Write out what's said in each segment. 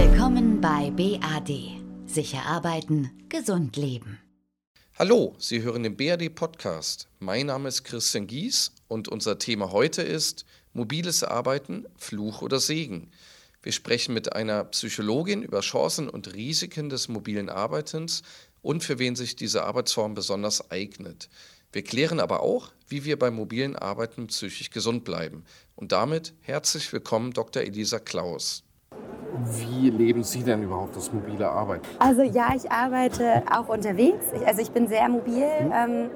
Willkommen bei BAD. Sicher arbeiten, gesund leben. Hallo, Sie hören den BAD Podcast. Mein Name ist Christian Gies und unser Thema heute ist mobiles Arbeiten, Fluch oder Segen. Wir sprechen mit einer Psychologin über Chancen und Risiken des mobilen Arbeitens und für wen sich diese Arbeitsform besonders eignet. Wir klären aber auch, wie wir beim mobilen Arbeiten psychisch gesund bleiben. Und damit herzlich willkommen, Dr. Elisa Klaus. Wie leben Sie denn überhaupt das mobile Arbeiten? Also ja, ich arbeite auch unterwegs. Ich, also ich bin sehr mobil. Mhm. Ähm,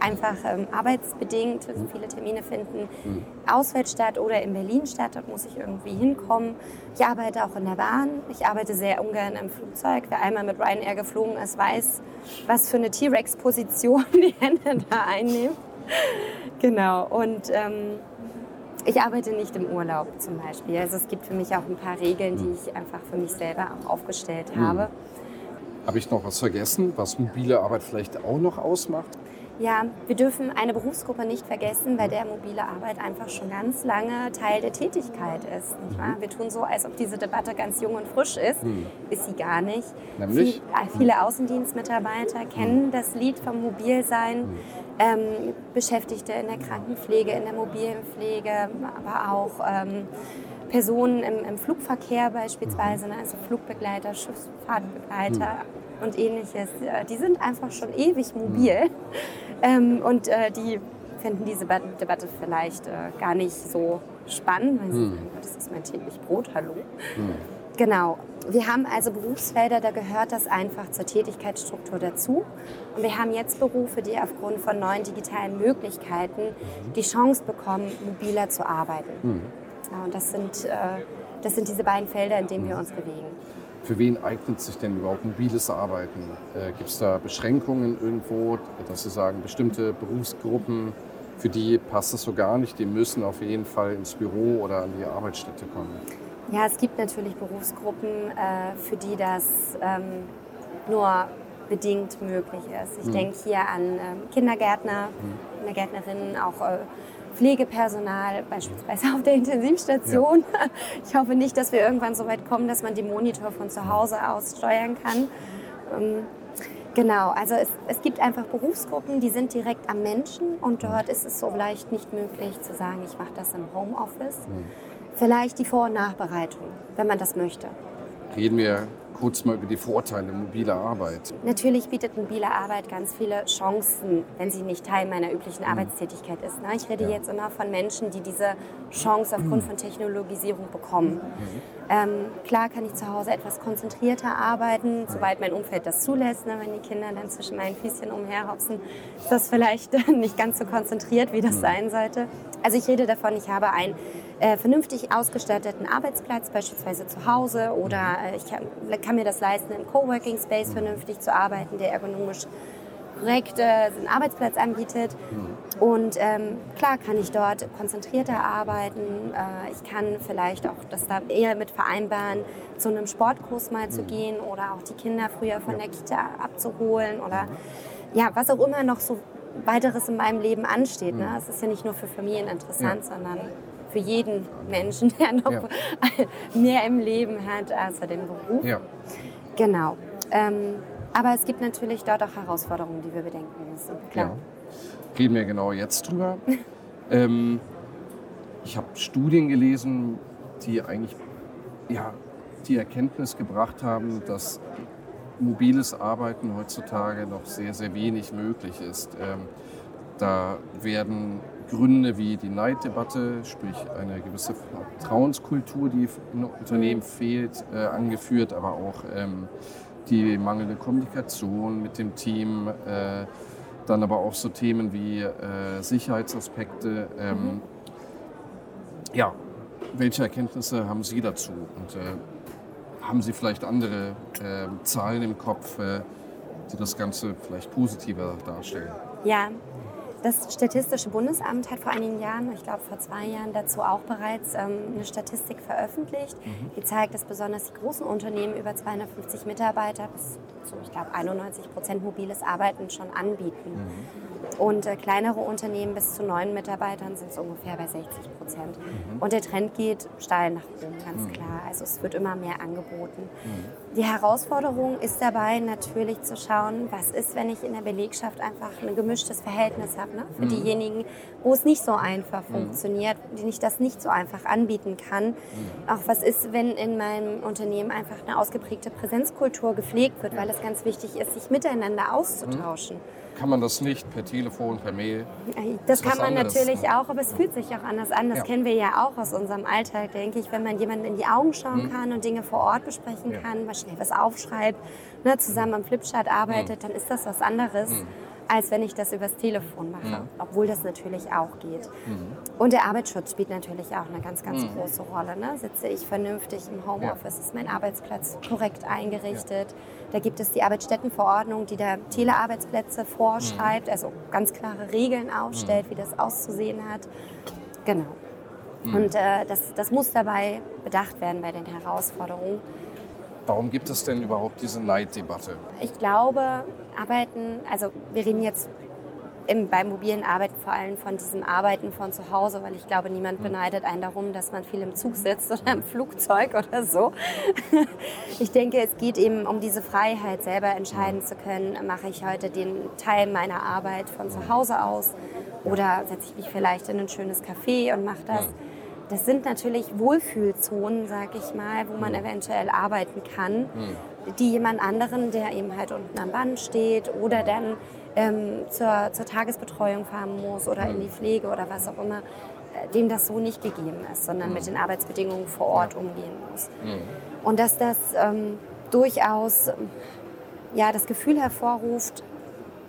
einfach ähm, arbeitsbedingt, also viele Termine finden mhm. auswärts statt oder in Berlin statt, dort muss ich irgendwie hinkommen. Ich arbeite auch in der Bahn, ich arbeite sehr ungern im Flugzeug. Wer einmal mit Ryanair geflogen ist, weiß, was für eine T-Rex-Position die Hände da einnehmen. genau, und ähm, ich arbeite nicht im Urlaub zum Beispiel. Also es gibt für mich auch ein paar Regeln, die ich einfach für mich selber auch aufgestellt mhm. habe. Habe ich noch was vergessen, was mobile Arbeit vielleicht auch noch ausmacht? Ja, wir dürfen eine Berufsgruppe nicht vergessen, bei der mobile Arbeit einfach schon ganz lange Teil der Tätigkeit ist. Wahr? Wir tun so, als ob diese Debatte ganz jung und frisch ist. Hm. Ist sie gar nicht. Nämlich? Viel, äh, viele Außendienstmitarbeiter kennen hm. das Lied vom Mobilsein. Hm. Ähm, Beschäftigte in der Krankenpflege, in der mobilen Pflege, aber auch ähm, Personen im, im, Flugverkehr beispielsweise, ne? also Flugbegleiter, Schiffsfahrtbegleiter hm. und ähnliches. Die sind einfach schon ewig mobil. Hm. Ähm, und äh, die finden diese Debatte vielleicht äh, gar nicht so spannend, weil sie hm. sagen, das ist mein täglich Brot, hallo. Hm. Genau. Wir haben also Berufsfelder, da gehört das einfach zur Tätigkeitsstruktur dazu. Und wir haben jetzt Berufe, die aufgrund von neuen digitalen Möglichkeiten mhm. die Chance bekommen, mobiler zu arbeiten. Mhm. Ja, und das sind, äh, das sind diese beiden Felder, in denen wir mhm. uns bewegen. Für wen eignet sich denn überhaupt mobiles Arbeiten? Äh, Gibt es da Beschränkungen irgendwo, dass Sie sagen, bestimmte Berufsgruppen, für die passt das so gar nicht, die müssen auf jeden Fall ins Büro oder an die Arbeitsstätte kommen? Ja, es gibt natürlich Berufsgruppen, äh, für die das ähm, nur bedingt möglich ist. Ich hm. denke hier an ähm, Kindergärtner, hm. Kindergärtnerinnen, auch äh, Pflegepersonal, beispielsweise auf der Intensivstation. Ja. Ich hoffe nicht, dass wir irgendwann so weit kommen, dass man die Monitor von zu Hause aus steuern kann. Ähm, genau, also es, es gibt einfach Berufsgruppen, die sind direkt am Menschen und dort ist es so leicht nicht möglich zu sagen, ich mache das im Homeoffice. Mhm. Vielleicht die Vor- und Nachbereitung, wenn man das möchte. Reden wir kurz mal über die Vorteile mobiler Arbeit. Natürlich bietet mobile Arbeit ganz viele Chancen, wenn sie nicht Teil meiner üblichen mhm. Arbeitstätigkeit ist. Ich rede ja. jetzt immer von Menschen, die diese Chance aufgrund von Technologisierung bekommen. Mhm. Ähm, klar kann ich zu Hause etwas konzentrierter arbeiten, soweit mein Umfeld das zulässt. Ne? Wenn die Kinder dann zwischen meinen Füßchen umherhopsen, ist das vielleicht nicht ganz so konzentriert, wie das mhm. sein sollte. Also ich rede davon, ich habe ein äh, vernünftig ausgestatteten Arbeitsplatz, beispielsweise zu Hause, oder äh, ich kann, kann, mir das leisten, im Coworking Space vernünftig zu arbeiten, der ergonomisch korrekt äh, einen Arbeitsplatz anbietet. Und ähm, klar kann ich dort konzentrierter arbeiten. Äh, ich kann vielleicht auch das da eher mit vereinbaren, zu einem Sportkurs mal zu gehen oder auch die Kinder früher von der Kita abzuholen oder ja, was auch immer noch so weiteres in meinem Leben ansteht. Ne? Es ist ja nicht nur für Familien interessant, ja. sondern für jeden Menschen, der noch ja. mehr im Lem hat als den Beruf. Ja. Genau. Ähm, aber es gibt natürlich dort auch Herausforderungen, die wir bedenken müssen. Klar. Ja. Reden wir genau jetzt drüber. ähm, ich habe Studien gelesen, die eigentlich ja, die Erkenntnis gebracht haben, dass mobiles Arbeiten heutzutage noch sehr, sehr wenig möglich ist. Ähm, da werden Gründe wie die Neiddebatte, sprich eine gewisse Vertrauenskultur, die in Unternehmen fehlt, äh, angeführt, aber auch ähm, die mangelnde Kommunikation mit dem Team, äh, dann aber auch so Themen wie äh, Sicherheitsaspekte. Ähm, mhm. Ja, welche Erkenntnisse haben Sie dazu? Und äh, haben Sie vielleicht andere ähm, Zahlen im Kopf, äh, die das Ganze vielleicht positiver darstellen? Ja, das Statistische Bundesamt hat vor einigen Jahren, ich glaube vor zwei Jahren, dazu auch bereits ähm, eine Statistik veröffentlicht, mhm. die zeigt, dass besonders die großen Unternehmen über 250 Mitarbeiter bis zu, ich glaube, 91 Prozent mobiles Arbeiten schon anbieten. Mhm. Und äh, kleinere Unternehmen bis zu neun Mitarbeitern sind es ungefähr bei 60 Prozent. Mhm. Und der Trend geht steil nach oben, ganz mhm. klar. Also es wird immer mehr angeboten. Mhm. Die Herausforderung ist dabei natürlich zu schauen, was ist, wenn ich in der Belegschaft einfach ein gemischtes Verhältnis habe. Ne? Für mhm. diejenigen, wo es nicht so einfach mhm. funktioniert, die ich das nicht so einfach anbieten kann. Mhm. Auch was ist, wenn in meinem Unternehmen einfach eine ausgeprägte Präsenzkultur gepflegt wird, weil es ganz wichtig ist, sich miteinander auszutauschen kann man das nicht per Telefon, per Mail? Das, kann man anderes. natürlich auch, aber es fühlt sich auch anders an. Das ja. kennen wir ja auch aus unserem Alltag, denke ich, wenn man jemanden in die Augen schauen mhm. kann und Dinge vor Ort besprechen ja. kann, mal schnell was aufschreibt, ne, zusammen am Flipchart arbeitet, mhm. dann ist das was anderes. Mhm als wenn ich das übers Telefon mache, mhm. obwohl das natürlich auch geht. Mhm. Und der Arbeitsschutz spielt natürlich auch eine ganz, ganz mhm. große Rolle. Ne? Sitze ich vernünftig im Homeoffice, ja. ist mein Arbeitsplatz korrekt eingerichtet. Ja. Da gibt es die Arbeitsstättenverordnung, die der Telearbeitsplätze vorschreibt, mhm. also ganz klare Regeln aufstellt, mhm. wie das auszusehen hat. Genau. Mhm. Und äh, das, das muss dabei bedacht werden bei den Herausforderungen. Warum gibt es denn überhaupt diese Neiddebatte? Ich glaube, Arbeiten, also wir reden jetzt im, beim mobilen Arbeiten vor allem von diesem Arbeiten von zu Hause, weil ich glaube, niemand hm. beneidet einen darum, dass man viel im Zug sitzt oder im Flugzeug oder so. Ich denke, es geht eben um diese Freiheit, selber entscheiden zu können, mache ich heute den Teil meiner Arbeit von zu Hause aus oder setze ich mich vielleicht in ein schönes Café und mache das. Das sind natürlich Wohlfühlzonen, sag ich mal, wo man hm. eventuell arbeiten kann, hm. Die jemand anderen, der eben halt unten am Band steht oder dann ähm, zur, zur Tagesbetreuung fahren muss oder in die Pflege oder was auch immer, äh, dem das so nicht gegeben ist, sondern mit den Arbeitsbedingungen vor Ort umgehen muss. Und dass das ähm, durchaus ja, das Gefühl hervorruft,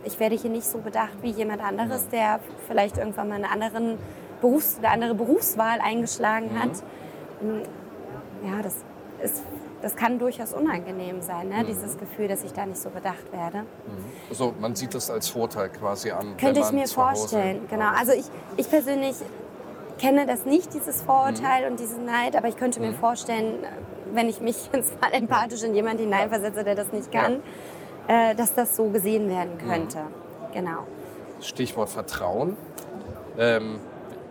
ich werde hier nicht so bedacht wie jemand anderes, der vielleicht irgendwann mal eine, anderen Berufs-, eine andere Berufswahl eingeschlagen hat. Mhm. Ja, das ist das kann durchaus unangenehm sein, ne? Mhm. dieses Gefühl, dass ich da nicht so bedacht werde. Mhm. Also man sieht das als Vorteil quasi an. Könnte ich mir vorstellen, genau. Also ich, ich persönlich kenne das nicht, dieses Vorurteil mhm. und diesen Neid, aber ich könnte mir mhm. vorstellen, wenn ich mich jetzt mal empathisch in jemanden hineinversetze, der das nicht kann, ja. äh, dass das so gesehen werden mhm. könnte. Genau. Stichwort Vertrauen. Ähm,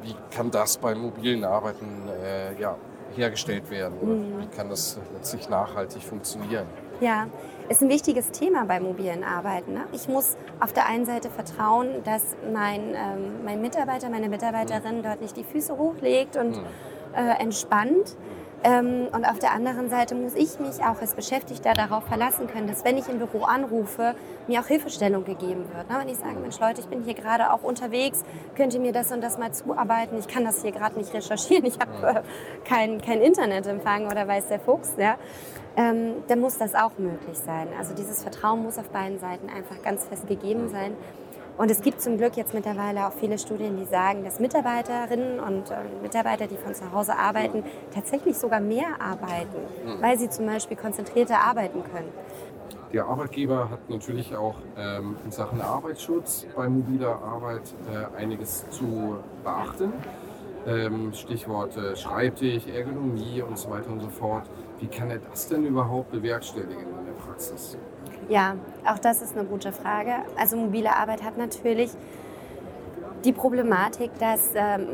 wie kann das beim mobilen Arbeiten äh, ja, hergestellt werden? Oder mhm. wie kann das letztlich nachhaltig funktionieren? Ja, ist ein wichtiges Thema bei mobilen Arbeiten. Ne? Ich muss auf der einen Seite vertrauen, dass mein, ähm, mein Mitarbeiter, meine Mitarbeiterin mhm. dort nicht die Füße hochlegt und mhm. äh, entspannt, ähm, und auf der anderen Seite muss ich mich auch als Beschäftigter darauf verlassen können, dass wenn ich im Büro anrufe, mir auch Hilfestellung gegeben wird. Ne? Wenn ich sage, Mensch Leute, ich bin hier gerade auch unterwegs, könnt ihr mir das und das mal zuarbeiten? Ich kann das hier gerade nicht recherchieren, ich habe äh, kein, kein Internetempfang oder weiß der Fuchs. Ja? Ähm, dann muss das auch möglich sein. Also dieses Vertrauen muss auf beiden Seiten einfach ganz fest gegeben sein. Und es gibt zum Glück jetzt mittlerweile auch viele Studien, die sagen, dass Mitarbeiterinnen und äh, Mitarbeiter, die von zu Hause arbeiten, tatsächlich sogar mehr arbeiten, mhm. weil sie zum Beispiel konzentrierter arbeiten können. Der Arbeitgeber hat natürlich auch ähm, in Sachen Arbeitsschutz bei mobiler Arbeit äh, einiges zu beachten. Ähm, Stichwort äh, Schreibtisch, Ergonomie und so weiter und so fort. Wie kann er das denn überhaupt bewerkstelligen in der Praxis? Ja, auch das ist eine gute Frage. Also mobile Arbeit hat natürlich die Problematik, dass ähm,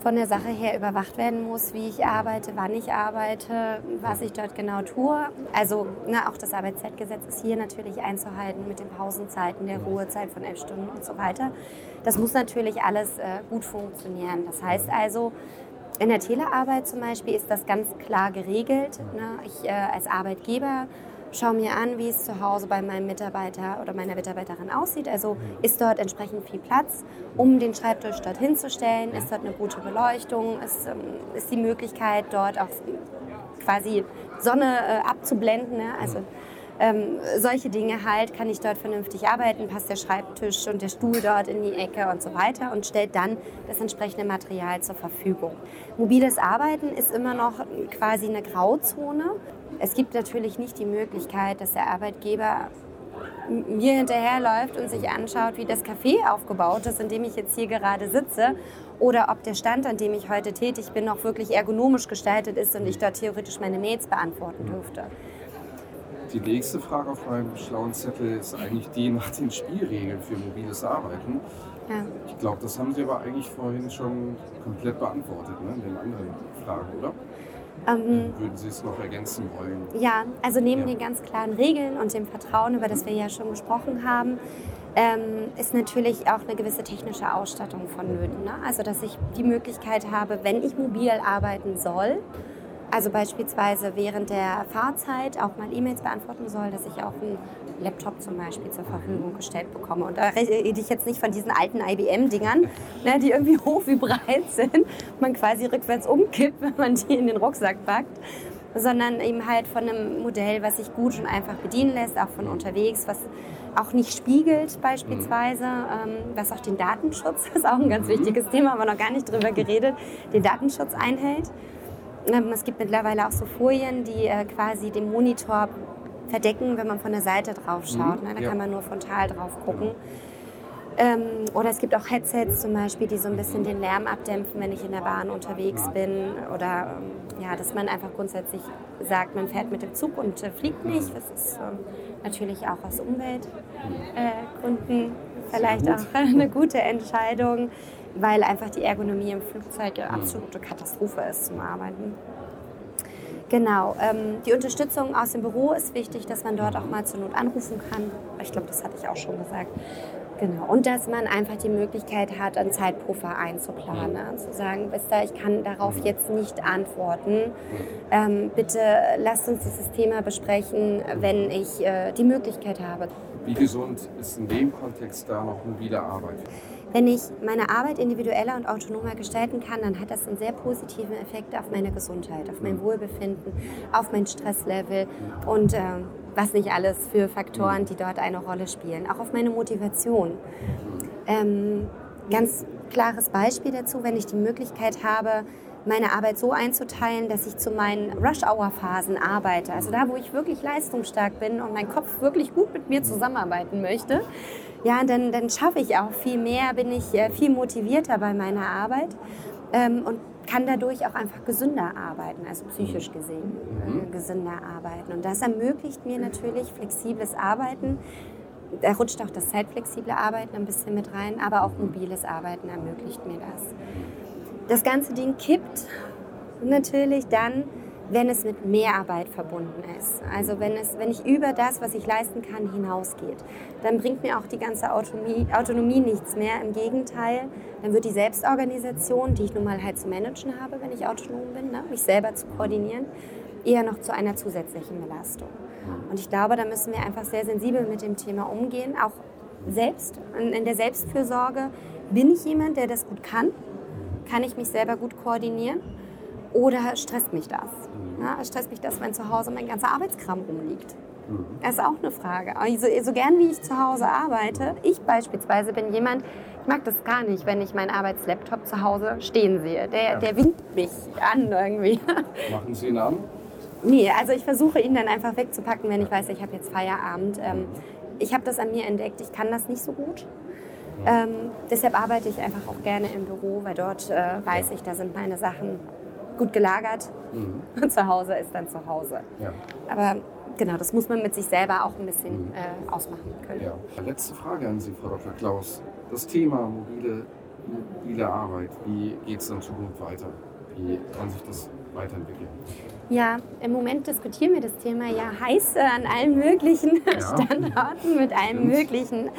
von der Sache her überwacht werden muss, wie ich arbeite, wann ich arbeite, was ich dort genau tue. Also ne, auch das Arbeitszeitgesetz ist hier natürlich einzuhalten mit den Pausenzeiten, der Ruhezeit von elf Stunden und so weiter. Das muss natürlich alles äh, gut funktionieren. Das heißt also, in der Telearbeit zum Beispiel ist das ganz klar geregelt. Ne? Ich äh, als Arbeitgeber schaue mir an, wie es zu Hause bei meinem Mitarbeiter oder meiner Mitarbeiterin aussieht. Also ist dort entsprechend viel Platz, um den Schreibtisch dort hinzustellen? Ist dort eine gute Beleuchtung? Ist, ähm, ist die Möglichkeit, dort auch quasi Sonne äh, abzublenden? Ne? Also ähm, solche Dinge halt, kann ich dort vernünftig arbeiten, passt der Schreibtisch und der Stuhl dort in die Ecke und so weiter und stellt dann das entsprechende Material zur Verfügung. Mobiles Arbeiten ist immer noch quasi eine Grauzone. Es gibt natürlich nicht die Möglichkeit, dass der Arbeitgeber mir hinterherläuft und sich anschaut, wie das Café aufgebaut ist, in dem ich jetzt hier gerade sitze, oder ob der Stand, an dem ich heute tätig bin, noch wirklich ergonomisch gestaltet ist und ich dort theoretisch meine Mails beantworten dürfte. Die nächste Frage auf meinem schlauen Zettel ist eigentlich die nach den Spielregeln für mobiles Arbeiten. Ja. Ich glaube, das haben Sie aber eigentlich vorhin schon komplett beantwortet, ne? in den anderen Fragen, oder? Ähm, Würden Sie es noch ergänzen wollen? Ja, also neben ja. den ganz klaren Regeln und dem Vertrauen, über das wir ja schon gesprochen haben, ähm, ist natürlich auch eine gewisse technische Ausstattung vonnöten. Ne? Also dass ich die Möglichkeit habe, wenn ich mobil arbeiten soll, also beispielsweise während der Fahrzeit auch mal E-Mails beantworten soll, dass ich auch einen Laptop zum Beispiel zur Verfügung gestellt bekomme. Und da rede ich jetzt nicht von diesen alten IBM-Dingern, ne, die irgendwie hochvibreit sind, man quasi rückwärts umkippt, wenn man die in den Rucksack packt, sondern eben halt von einem Modell, was sich gut und einfach bedienen lässt, auch von unterwegs, was auch nicht spiegelt beispielsweise, ähm, was auch den Datenschutz, das ist auch ein ganz mhm. wichtiges Thema, haben wir noch gar nicht drüber geredet, den Datenschutz einhält. Ähm, es gibt mittlerweile auch so Folien, die äh, quasi den Monitor verdecken, wenn man von der Seite drauf schaut. Mhm. Ne? Da ja. kann man nur frontal drauf gucken. Ähm, oder es gibt auch Headsets zum Beispiel, die so ein bisschen den Lärm abdämpfen, wenn ich in der Bahn unterwegs bin. Oder ähm, ja, dass man einfach grundsätzlich sagt, man fährt mit dem Zug und äh, fliegt nicht. Das ist ähm, natürlich auch aus Umweltgründen äh, vielleicht auch eine gute Entscheidung, weil einfach die Ergonomie im Flugzeug eine absolute Katastrophe ist zum Arbeiten. Genau, ähm, die Unterstützung aus dem Büro ist wichtig, dass man dort auch mal zur Not anrufen kann. Ich glaube, das hatte ich auch schon gesagt. Genau. Und dass man einfach die Möglichkeit hat, einen Zeitpuffer einzuplanen. Mhm. Zu sagen, wisst ihr, ich kann darauf mhm. jetzt nicht antworten. Ähm, bitte lasst uns dieses Thema besprechen, wenn ich äh, die Möglichkeit habe. Wie gesund ist in dem Kontext da noch mobile Arbeit? Wenn ich meine Arbeit individueller und autonomer gestalten kann, dann hat das einen sehr positiven Effekt auf meine Gesundheit, auf mein mhm. Wohlbefinden, auf mein Stresslevel und äh, was nicht alles für Faktoren, die dort eine Rolle spielen. Auch auf meine Motivation. Ähm, ganz klares Beispiel dazu, wenn ich die Möglichkeit habe, meine Arbeit so einzuteilen, dass ich zu meinen Rush-Hour-Phasen arbeite. Also da, wo ich wirklich leistungsstark bin und mein Kopf wirklich gut mit mir zusammenarbeiten möchte, ja, dann, dann schaffe ich auch viel mehr, bin ich äh, viel motivierter bei meiner Arbeit ähm, und kann dadurch auch einfach gesünder arbeiten, also psychisch gesehen mhm. äh, gesünder arbeiten. Und das ermöglicht mir natürlich flexibles Arbeiten. Da rutscht auch das zeitflexible Arbeiten ein bisschen mit rein, aber auch mobiles Arbeiten ermöglicht mir das. Das ganze Ding kippt natürlich dann, wenn es mit Mehrarbeit verbunden ist. Also wenn, es, wenn ich über das, was ich leisten kann, hinausgeht. Dann bringt mir auch die ganze Autonomie, Autonomie nichts mehr. Im Gegenteil, dann wird die Selbstorganisation, die ich nun mal halt zu managen habe, wenn ich autonom bin, ne, mich selber zu koordinieren, eher noch zu einer zusätzlichen Belastung. Und ich glaube, da müssen wir einfach sehr sensibel mit dem Thema umgehen, auch selbst. In der Selbstfürsorge bin ich jemand, der das gut kann? Kann ich mich selber gut koordinieren? Oder stresst mich das? Ja, stresst mich das, wenn zu Hause mein ganzer Arbeitskram rumliegt? Mhm. Das ist auch eine Frage. Also, so gern wie ich zu Hause arbeite, ich beispielsweise bin jemand, ich mag das gar nicht, wenn ich meinen Arbeitslaptop zu Hause stehen sehe. Der, ja. der winkt mich an irgendwie. Machen Sie ihn an? Nee, also ich versuche ihn dann einfach wegzupacken, wenn ich weiß, ich habe jetzt Feierabend. Ähm, ich habe das an mir entdeckt, ich kann das nicht so gut. Ähm, deshalb arbeite ich einfach auch gerne im Büro, weil dort äh, weiß ich, da sind meine Sachen gut gelagert mhm. und zu Hause ist dann zu Hause. Ja. Aber genau, das muss man mit sich selber auch ein bisschen mhm. äh, ausmachen können. Ja. Letzte Frage an Sie, Frau Dr. Klaus. Das Thema mobile, mobile Arbeit, wie geht es in Zukunft weiter? Wie kann sich das weiterentwickeln? Ja, im Moment diskutieren wir das Thema ja heiß an allen möglichen ja. Standorten mit allen Stimmt. möglichen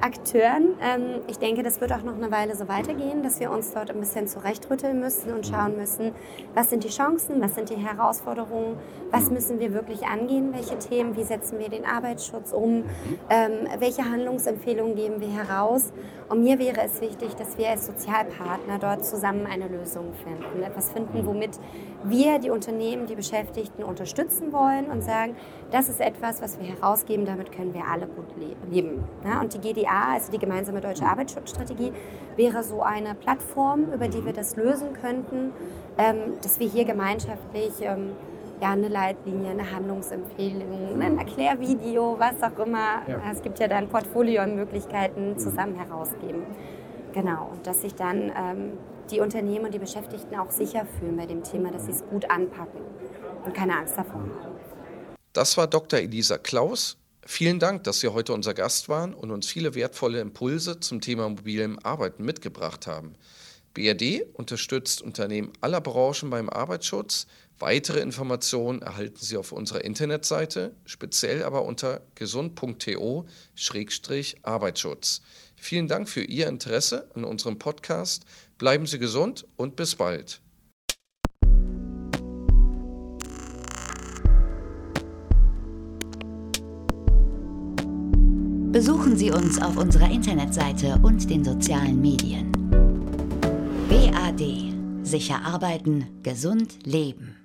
Akteuren. Ähm, ich denke, das wird auch noch eine Weile so weitergehen, dass wir uns dort ein bisschen zurechtrütteln müssen und schauen müssen, was sind die Chancen, was sind die Herausforderungen, was müssen wir wirklich angehen, welche Themen, wie setzen wir den Arbeitsschutz um, ähm, welche Handlungsempfehlungen geben wir heraus. Und mir wäre es wichtig, dass wir als Sozialpartner dort zusammen eine Lösung finden, etwas finden, womit wir die Unternehmen, die Beschäftigten unterstützen wollen und sagen, das ist etwas, was wir herausgeben, damit können wir alle gut leben. Ja, und die GDA, also die gemeinsame deutsche Arbeitsschutzstrategie, wäre so eine Plattform, über die wir das lösen könnten, ähm, dass wir hier gemeinschaftlich ähm, ja, eine Leitlinie, eine Handlungsempfehlung, ein Erklärvideo, was auch immer. Ja. Es gibt ja dann Portfolio und Möglichkeiten zusammen herausgeben. Genau, und dass sich dann ähm, die Unternehmen und die Beschäftigten auch sicher fühlen bei dem Thema, dass sie es gut anpacken und keine Angst davor haben. Das war Dr. Elisa Klaus. Vielen Dank, dass Sie heute unser Gast waren und uns viele wertvolle Impulse zum Thema mobilem Arbeiten mitgebracht haben. BRD unterstützt Unternehmen aller Branchen beim Arbeitsschutz. Weitere Informationen erhalten Sie auf unserer Internetseite, speziell aber unter gesund.to-arbeitsschutz. Vielen Dank für Ihr Interesse an unserem Podcast. Bleiben Sie gesund und bis bald. Besuchen Sie uns auf unserer Internetseite und den sozialen Medien. BAD. Sicher arbeiten, gesund leben.